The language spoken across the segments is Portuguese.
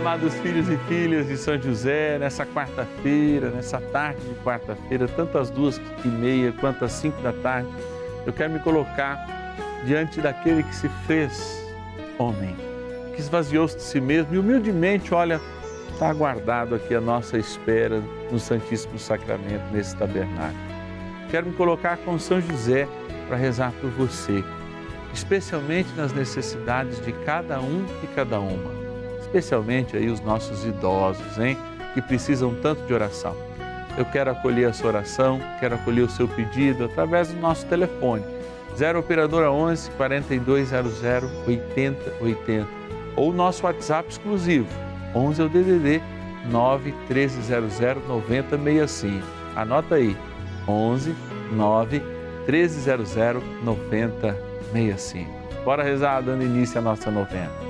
amados filhos e filhas de São José, nessa quarta-feira, nessa tarde de quarta-feira, tanto às duas e meia quanto às cinco da tarde, eu quero me colocar diante daquele que se fez homem, que esvaziou-se de si mesmo e humildemente, olha, está aguardado aqui a nossa espera no Santíssimo Sacramento, nesse tabernáculo. Quero me colocar com São José para rezar por você, especialmente nas necessidades de cada um e cada uma, especialmente aí os nossos idosos, hein, que precisam tanto de oração. Eu quero acolher a sua oração, quero acolher o seu pedido através do nosso telefone 0 operadora 11 4200 8080 ou nosso WhatsApp exclusivo 11 é o DDD 9 1300 9065. Anota aí 11 9 1300 9065. Bora rezar dando início à nossa novena.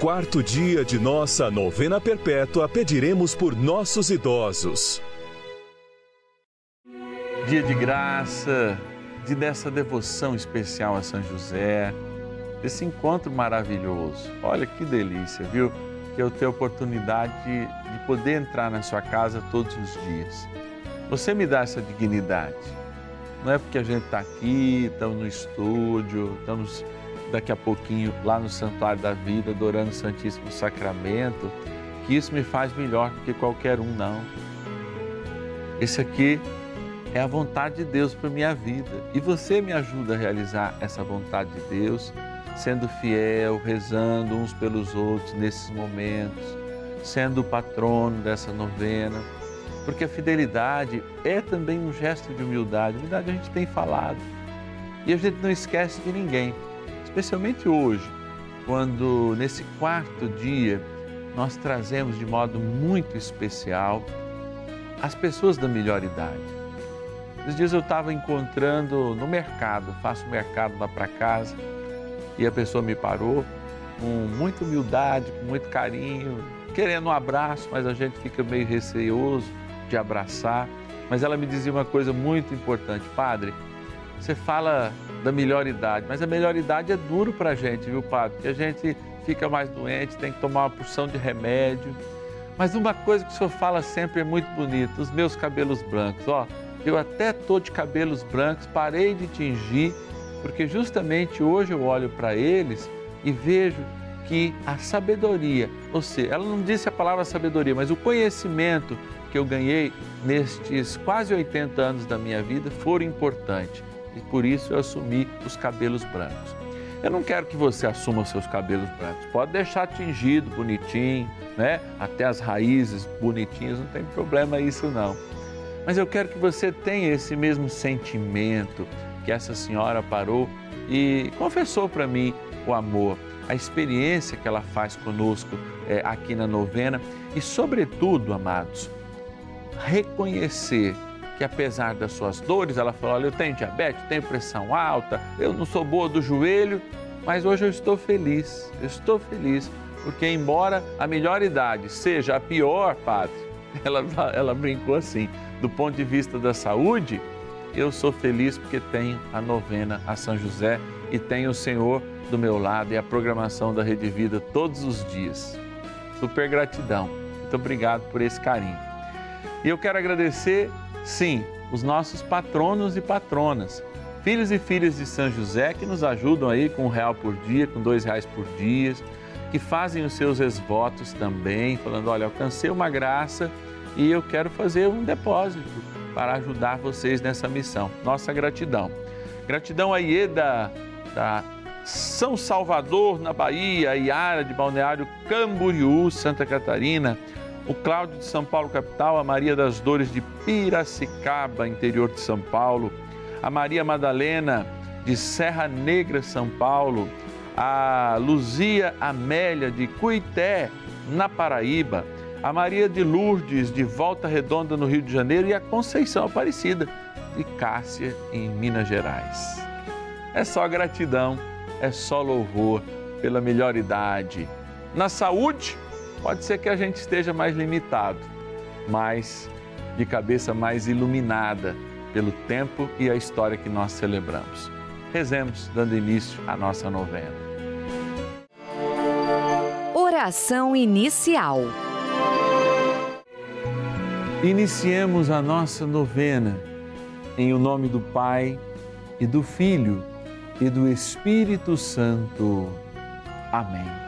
quarto dia de nossa novena perpétua, pediremos por nossos idosos. Dia de graça, de dessa devoção especial a São José, desse encontro maravilhoso. Olha que delícia, viu? Que eu tenho a oportunidade de, de poder entrar na sua casa todos os dias. Você me dá essa dignidade. Não é porque a gente está aqui, estamos no estúdio, estamos daqui a pouquinho lá no Santuário da Vida, adorando o Santíssimo Sacramento, que isso me faz melhor do que qualquer um, não. Esse aqui é a vontade de Deus para minha vida e você me ajuda a realizar essa vontade de Deus, sendo fiel, rezando uns pelos outros nesses momentos, sendo o patrono dessa novena, porque a fidelidade é também um gesto de humildade. Humildade a gente tem falado e a gente não esquece de ninguém especialmente hoje, quando nesse quarto dia nós trazemos de modo muito especial as pessoas da melhor idade. Esses dias eu estava encontrando no mercado, faço mercado lá para casa, e a pessoa me parou com muita humildade, com muito carinho, querendo um abraço, mas a gente fica meio receoso de abraçar. Mas ela me dizia uma coisa muito importante, padre, você fala da melhor idade, mas a melhor idade é duro para a gente, viu, padre? Porque a gente fica mais doente, tem que tomar uma porção de remédio. Mas uma coisa que o senhor fala sempre é muito bonita, os meus cabelos brancos, ó. Eu até tô de cabelos brancos, parei de tingir, porque justamente hoje eu olho para eles e vejo que a sabedoria, ou seja, ela não disse a palavra sabedoria, mas o conhecimento que eu ganhei nestes quase 80 anos da minha vida foram importantes e por isso eu assumi os cabelos brancos. Eu não quero que você assuma os seus cabelos brancos. Pode deixar tingido, bonitinho, né? Até as raízes bonitinhas, não tem problema isso não. Mas eu quero que você tenha esse mesmo sentimento que essa senhora parou e confessou para mim o amor. a experiência que ela faz conosco é, aqui na novena e, sobretudo, amados, reconhecer que apesar das suas dores, ela falou: Olha, eu tenho diabetes, tenho pressão alta, eu não sou boa do joelho, mas hoje eu estou feliz, eu estou feliz, porque embora a melhor idade seja a pior, padre, ela, ela brincou assim, do ponto de vista da saúde, eu sou feliz porque tenho a novena a São José e tenho o Senhor do meu lado e a programação da Rede Vida todos os dias. Super gratidão. Muito obrigado por esse carinho. E eu quero agradecer, sim, os nossos patronos e patronas, filhos e filhas de São José que nos ajudam aí com um real por dia, com dois reais por dia, que fazem os seus esvotos também, falando, olha, alcancei uma graça e eu quero fazer um depósito para ajudar vocês nessa missão. Nossa gratidão. Gratidão a Ieda, da São Salvador, na Bahia, Iara de Balneário Camboriú, Santa Catarina, o Cláudio de São Paulo, capital, a Maria das Dores de Piracicaba, interior de São Paulo, a Maria Madalena de Serra Negra, São Paulo, a Luzia Amélia de Cuité, na Paraíba, a Maria de Lourdes, de Volta Redonda, no Rio de Janeiro, e a Conceição Aparecida, de Cássia, em Minas Gerais. É só gratidão, é só louvor pela melhor idade. Na saúde, pode ser que a gente esteja mais limitado, mas de cabeça mais iluminada pelo tempo e a história que nós celebramos. Rezemos, dando início à nossa novena. Oração inicial. Iniciemos a nossa novena em o nome do Pai e do Filho e do Espírito Santo. Amém.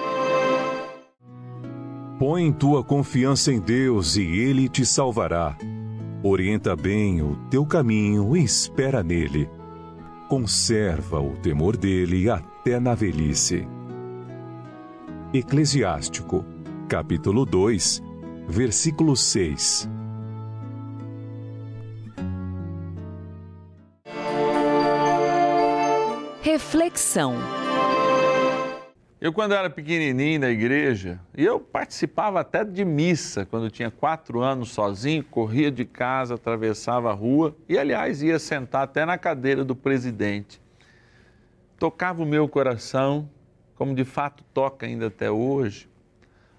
Põe tua confiança em Deus e Ele te salvará. Orienta bem o teu caminho e espera nele. Conserva o temor dele até na velhice. Eclesiástico, capítulo 2, versículo 6. Reflexão. Eu, quando era pequenininho na igreja, e eu participava até de missa, quando tinha quatro anos sozinho, corria de casa, atravessava a rua e, aliás, ia sentar até na cadeira do presidente. tocava o meu coração, como de fato toca ainda até hoje,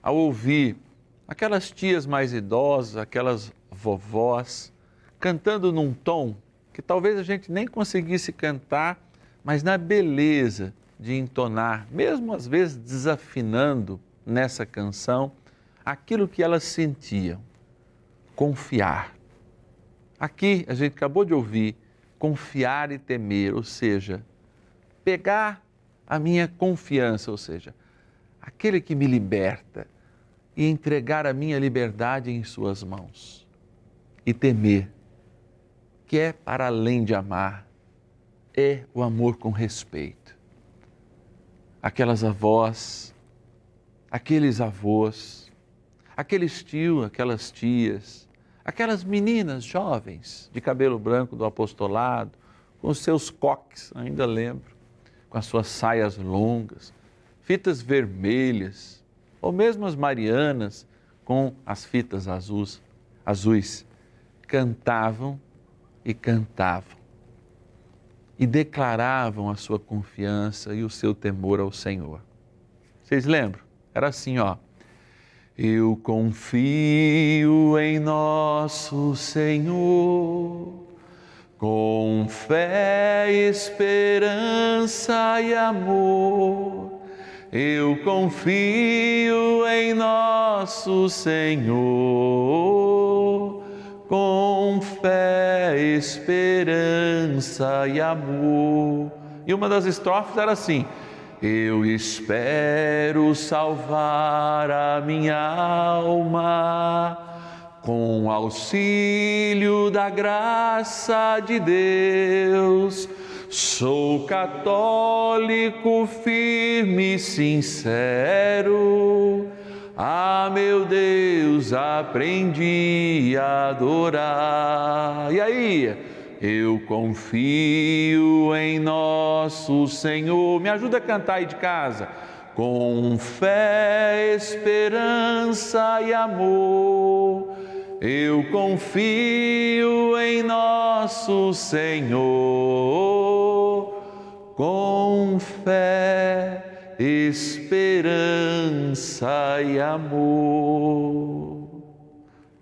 ao ouvir aquelas tias mais idosas, aquelas vovós, cantando num tom que talvez a gente nem conseguisse cantar, mas na beleza de entonar, mesmo às vezes desafinando nessa canção, aquilo que elas sentiam. Confiar. Aqui a gente acabou de ouvir confiar e temer, ou seja, pegar a minha confiança, ou seja, aquele que me liberta, e entregar a minha liberdade em Suas mãos. E temer, que é para além de amar, é o amor com respeito. Aquelas avós, aqueles avós, aqueles tios, aquelas tias, aquelas meninas jovens de cabelo branco do apostolado, com os seus coques, ainda lembro, com as suas saias longas, fitas vermelhas, ou mesmo as marianas com as fitas azuis, azuis. Cantavam e cantavam e declaravam a sua confiança e o seu temor ao Senhor. Vocês lembram? Era assim, ó. Eu confio em nosso Senhor, com fé, esperança e amor. Eu confio em nosso Senhor, com fé, esperança e amor. E uma das estrofes era assim: Eu espero salvar a minha alma com auxílio da graça de Deus. Sou católico firme e sincero. Ah, meu Deus, aprendi a adorar. E aí? Eu confio em nosso Senhor. Me ajuda a cantar aí de casa. Com fé, esperança e amor. Eu confio em nosso Senhor. Com fé, esperança e amor.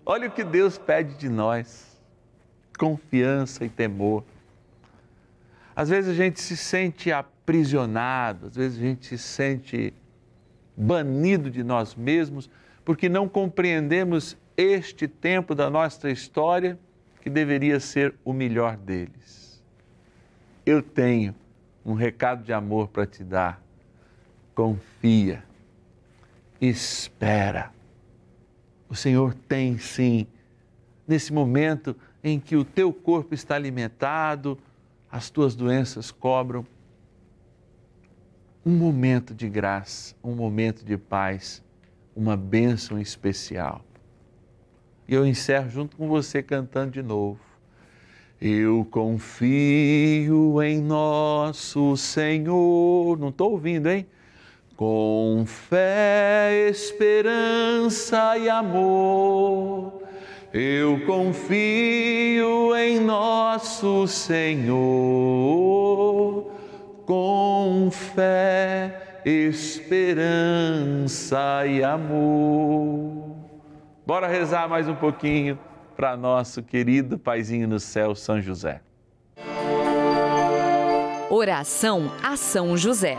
Olha o que Deus pede de nós: confiança e temor. Às vezes a gente se sente aprisionado, às vezes a gente se sente banido de nós mesmos porque não compreendemos este tempo da nossa história que deveria ser o melhor deles. Eu tenho um recado de amor para te dar. Confia, espera. O Senhor tem sim, nesse momento em que o teu corpo está alimentado, as tuas doenças cobram, um momento de graça, um momento de paz, uma bênção especial. E eu encerro junto com você cantando de novo. Eu confio em nosso Senhor. Não estou ouvindo, hein? Com fé, esperança e amor. Eu confio em nosso Senhor. Com fé, esperança e amor. Bora rezar mais um pouquinho para nosso querido Paizinho no céu, São José. Oração a São José.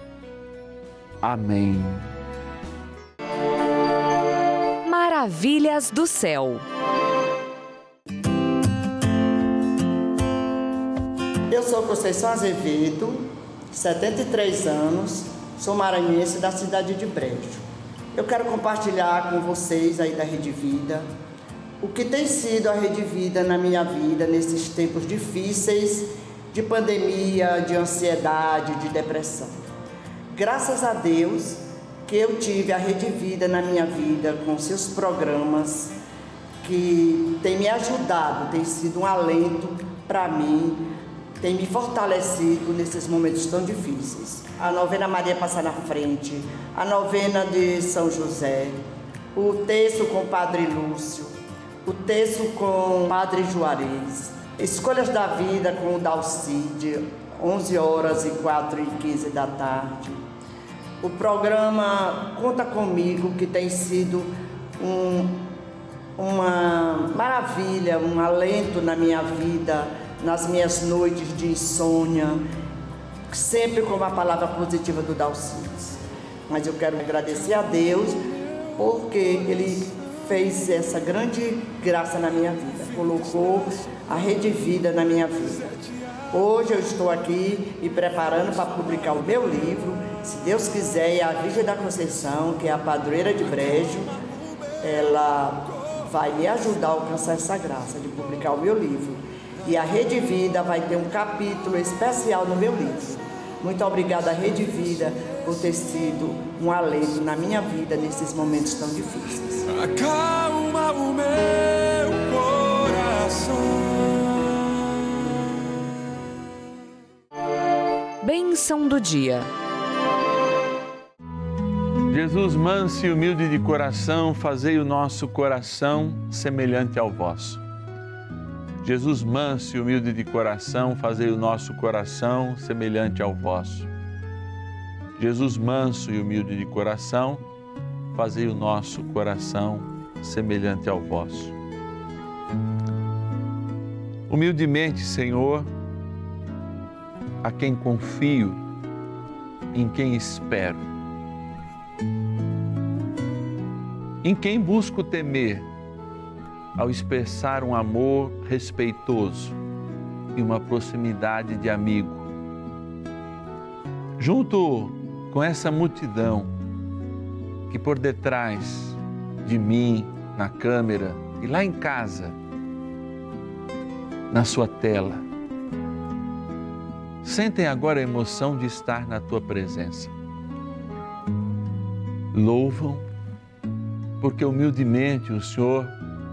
Amém. Maravilhas do céu. Eu sou Conceição Azevedo, 73 anos, sou maranhense da cidade de Brejo. Eu quero compartilhar com vocês aí da Rede Vida o que tem sido a Rede Vida na minha vida nesses tempos difíceis de pandemia, de ansiedade, de depressão. Graças a Deus que eu tive a Rede Vida na minha vida com seus programas que tem me ajudado, tem sido um alento para mim, tem me fortalecido nesses momentos tão difíceis. A novena Maria Passa na Frente, a novena de São José, o texto com o Padre Lúcio, o texto com o Padre Juarez, Escolhas da Vida com o Dalcide, 11 horas e 4 e 15 da tarde. O programa Conta Comigo, que tem sido um, uma maravilha, um alento na minha vida, nas minhas noites de insônia, sempre com uma palavra positiva do Dalcides. Mas eu quero agradecer a Deus porque Ele fez essa grande graça na minha vida, colocou a Rede Vida na minha vida. Hoje eu estou aqui me preparando para publicar o meu livro, se Deus quiser, é a Virgem da Conceição, que é a padroeira de Brejo, ela vai me ajudar a alcançar essa graça de publicar o meu livro. E a Rede Vida vai ter um capítulo especial no meu livro. Muito obrigada, Rede Vida, por ter sido um alento na minha vida nesses momentos tão difíceis. Acalma o meu coração. Bênção do dia. Jesus, manso e humilde de coração, fazei o nosso coração semelhante ao vosso. Jesus, manso e humilde de coração, fazei o nosso coração semelhante ao vosso. Jesus, manso e humilde de coração, fazei o nosso coração semelhante ao vosso. Humildemente, Senhor, a quem confio, em quem espero, em quem busco temer, ao expressar um amor respeitoso e uma proximidade de amigo. Junto com essa multidão que por detrás de mim, na câmera e lá em casa, na sua tela, sentem agora a emoção de estar na tua presença. Louvam, porque humildemente o Senhor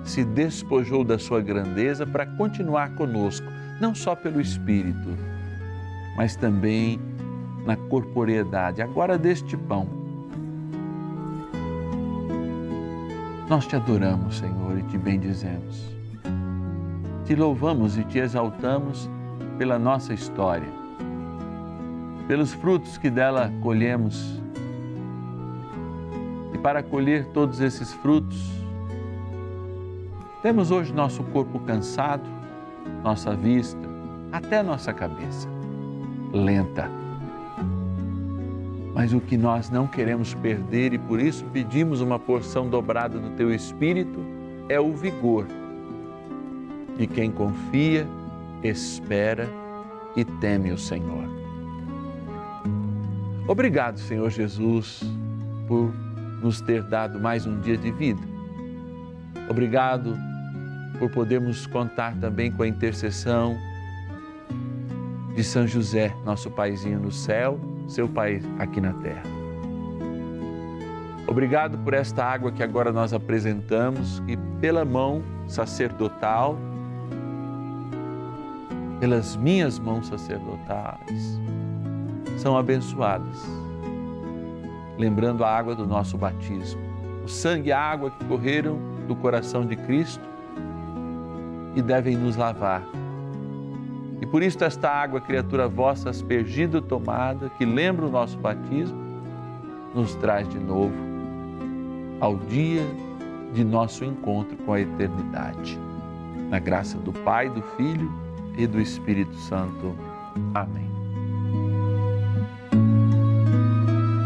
se despojou da sua grandeza para continuar conosco, não só pelo Espírito, mas também na corporeidade, agora deste pão. Nós te adoramos, Senhor, e te bendizemos. Te louvamos e te exaltamos pela nossa história, pelos frutos que dela colhemos. E para colher todos esses frutos, temos hoje nosso corpo cansado, nossa vista, até nossa cabeça lenta. Mas o que nós não queremos perder e por isso pedimos uma porção dobrada do teu espírito é o vigor de quem confia, espera e teme o Senhor. Obrigado, Senhor Jesus, por nos ter dado mais um dia de vida. Obrigado por podermos contar também com a intercessão de São José, nosso paizinho no céu, seu pai aqui na terra. Obrigado por esta água que agora nós apresentamos e pela mão sacerdotal, pelas minhas mãos sacerdotais, são abençoadas. Lembrando a água do nosso batismo, o sangue e a água que correram do coração de Cristo e devem nos lavar. E por isso esta água, criatura vossa, aspergida tomada, que lembra o nosso batismo, nos traz de novo ao dia de nosso encontro com a eternidade. Na graça do Pai, do Filho e do Espírito Santo. Amém.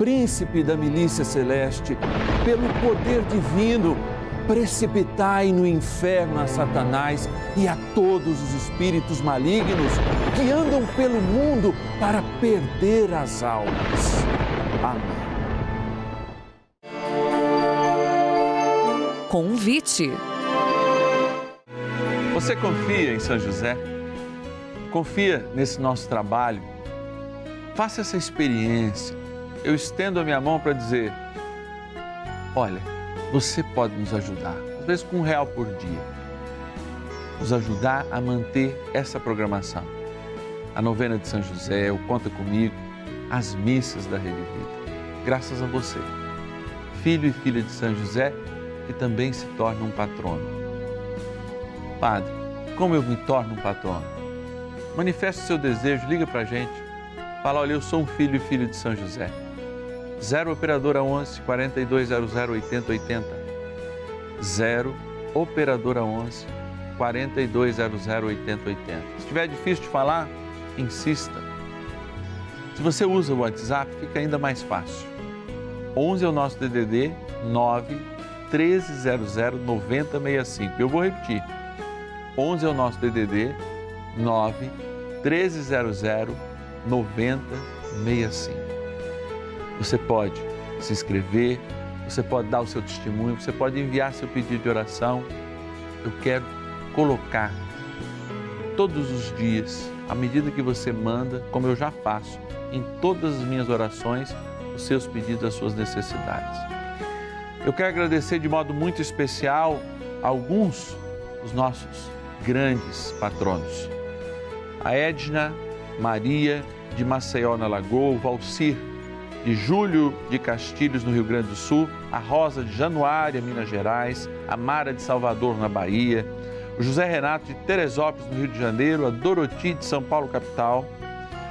príncipe da milícia celeste, pelo poder divino, precipitai no inferno a Satanás e a todos os espíritos malignos que andam pelo mundo para perder as almas. Amém. Convite. Você confia em São José? Confia nesse nosso trabalho? Faça essa experiência. Eu estendo a minha mão para dizer: olha, você pode nos ajudar, às vezes com um real por dia, nos ajudar a manter essa programação. A novena de São José, o Conta Comigo, as missas da Rede Vida. Graças a você, filho e filha de São José, que também se torna um patrono. Padre, como eu me torno um patrono? Manifeste seu desejo, liga para a gente. Fala, olha, eu sou um filho e filho de São José 0 Operadora 11 4200 8080. 0 Operadora 11 4200 8080. Se estiver difícil de falar, insista. Se você usa o WhatsApp, fica ainda mais fácil. 11 é o nosso DDD 9 1300 9065. Eu vou repetir. 11 é o nosso DDD 9 1300 9065. Você pode se inscrever, você pode dar o seu testemunho, você pode enviar seu pedido de oração. Eu quero colocar todos os dias, à medida que você manda, como eu já faço, em todas as minhas orações, os seus pedidos, as suas necessidades. Eu quero agradecer de modo muito especial alguns dos nossos grandes patronos. A Edna Maria de Maceió na Lagoa, o Valcir de Júlio de Castilhos, no Rio Grande do Sul, a Rosa de Januária, Minas Gerais, a Mara de Salvador, na Bahia, o José Renato de Teresópolis, no Rio de Janeiro, a Doroti de São Paulo, capital,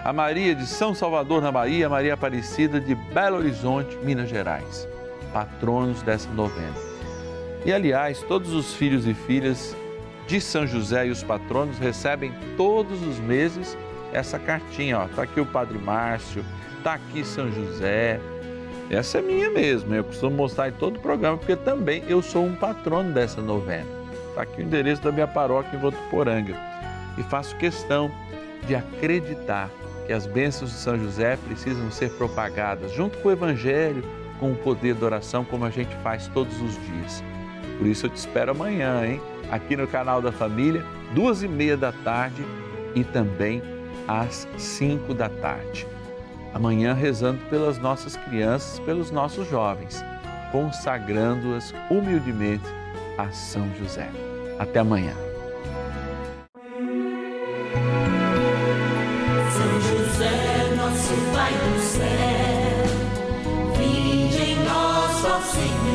a Maria de São Salvador, na Bahia, a Maria Aparecida de Belo Horizonte, Minas Gerais, patronos dessa novena. E, aliás, todos os filhos e filhas de São José e os patronos recebem todos os meses essa cartinha. Está aqui o Padre Márcio, está aqui São José. Essa é minha mesmo, eu costumo mostrar em todo o programa, porque também eu sou um patrono dessa novena. Está aqui o endereço da minha paróquia em Votuporanga. E faço questão de acreditar que as bênçãos de São José precisam ser propagadas junto com o Evangelho, com o poder da oração, como a gente faz todos os dias. Por isso eu te espero amanhã, hein? Aqui no canal da Família, duas e meia da tarde e também às 5 da tarde. Amanhã, rezando pelas nossas crianças, pelos nossos jovens, consagrando-as humildemente a São José. Até amanhã. São José, nosso Pai do céu, vinde em nós, ó Senhor.